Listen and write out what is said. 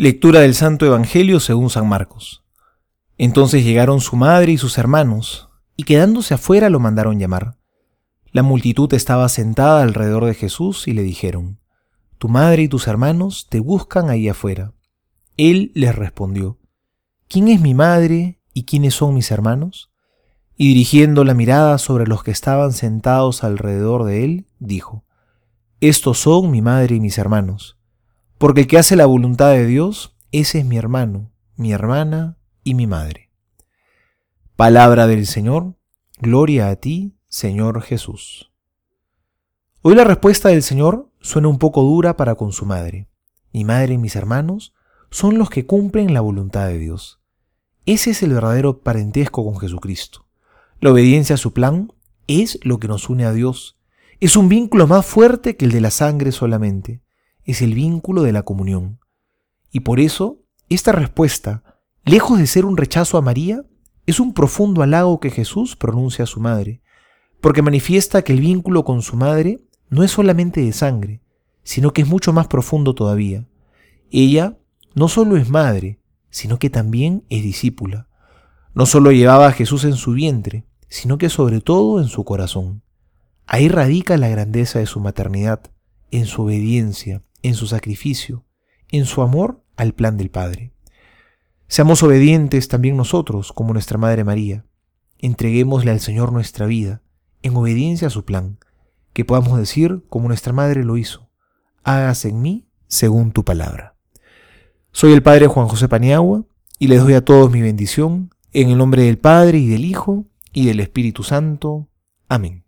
Lectura del Santo Evangelio según San Marcos. Entonces llegaron su madre y sus hermanos, y quedándose afuera lo mandaron llamar. La multitud estaba sentada alrededor de Jesús y le dijeron, Tu madre y tus hermanos te buscan ahí afuera. Él les respondió, ¿Quién es mi madre y quiénes son mis hermanos? Y dirigiendo la mirada sobre los que estaban sentados alrededor de él, dijo, Estos son mi madre y mis hermanos porque el que hace la voluntad de Dios, ese es mi hermano, mi hermana y mi madre. Palabra del Señor, gloria a ti, Señor Jesús. Hoy la respuesta del Señor suena un poco dura para con su madre. Mi madre y mis hermanos son los que cumplen la voluntad de Dios. Ese es el verdadero parentesco con Jesucristo. La obediencia a su plan es lo que nos une a Dios. Es un vínculo más fuerte que el de la sangre solamente es el vínculo de la comunión. Y por eso, esta respuesta, lejos de ser un rechazo a María, es un profundo halago que Jesús pronuncia a su madre, porque manifiesta que el vínculo con su madre no es solamente de sangre, sino que es mucho más profundo todavía. Ella no solo es madre, sino que también es discípula. No solo llevaba a Jesús en su vientre, sino que sobre todo en su corazón. Ahí radica la grandeza de su maternidad, en su obediencia, en su sacrificio, en su amor al plan del Padre. Seamos obedientes también nosotros, como nuestra Madre María. Entreguémosle al Señor nuestra vida, en obediencia a su plan, que podamos decir, como nuestra Madre lo hizo, hágase en mí según tu palabra. Soy el Padre Juan José Paniagua y les doy a todos mi bendición, en el nombre del Padre y del Hijo y del Espíritu Santo. Amén.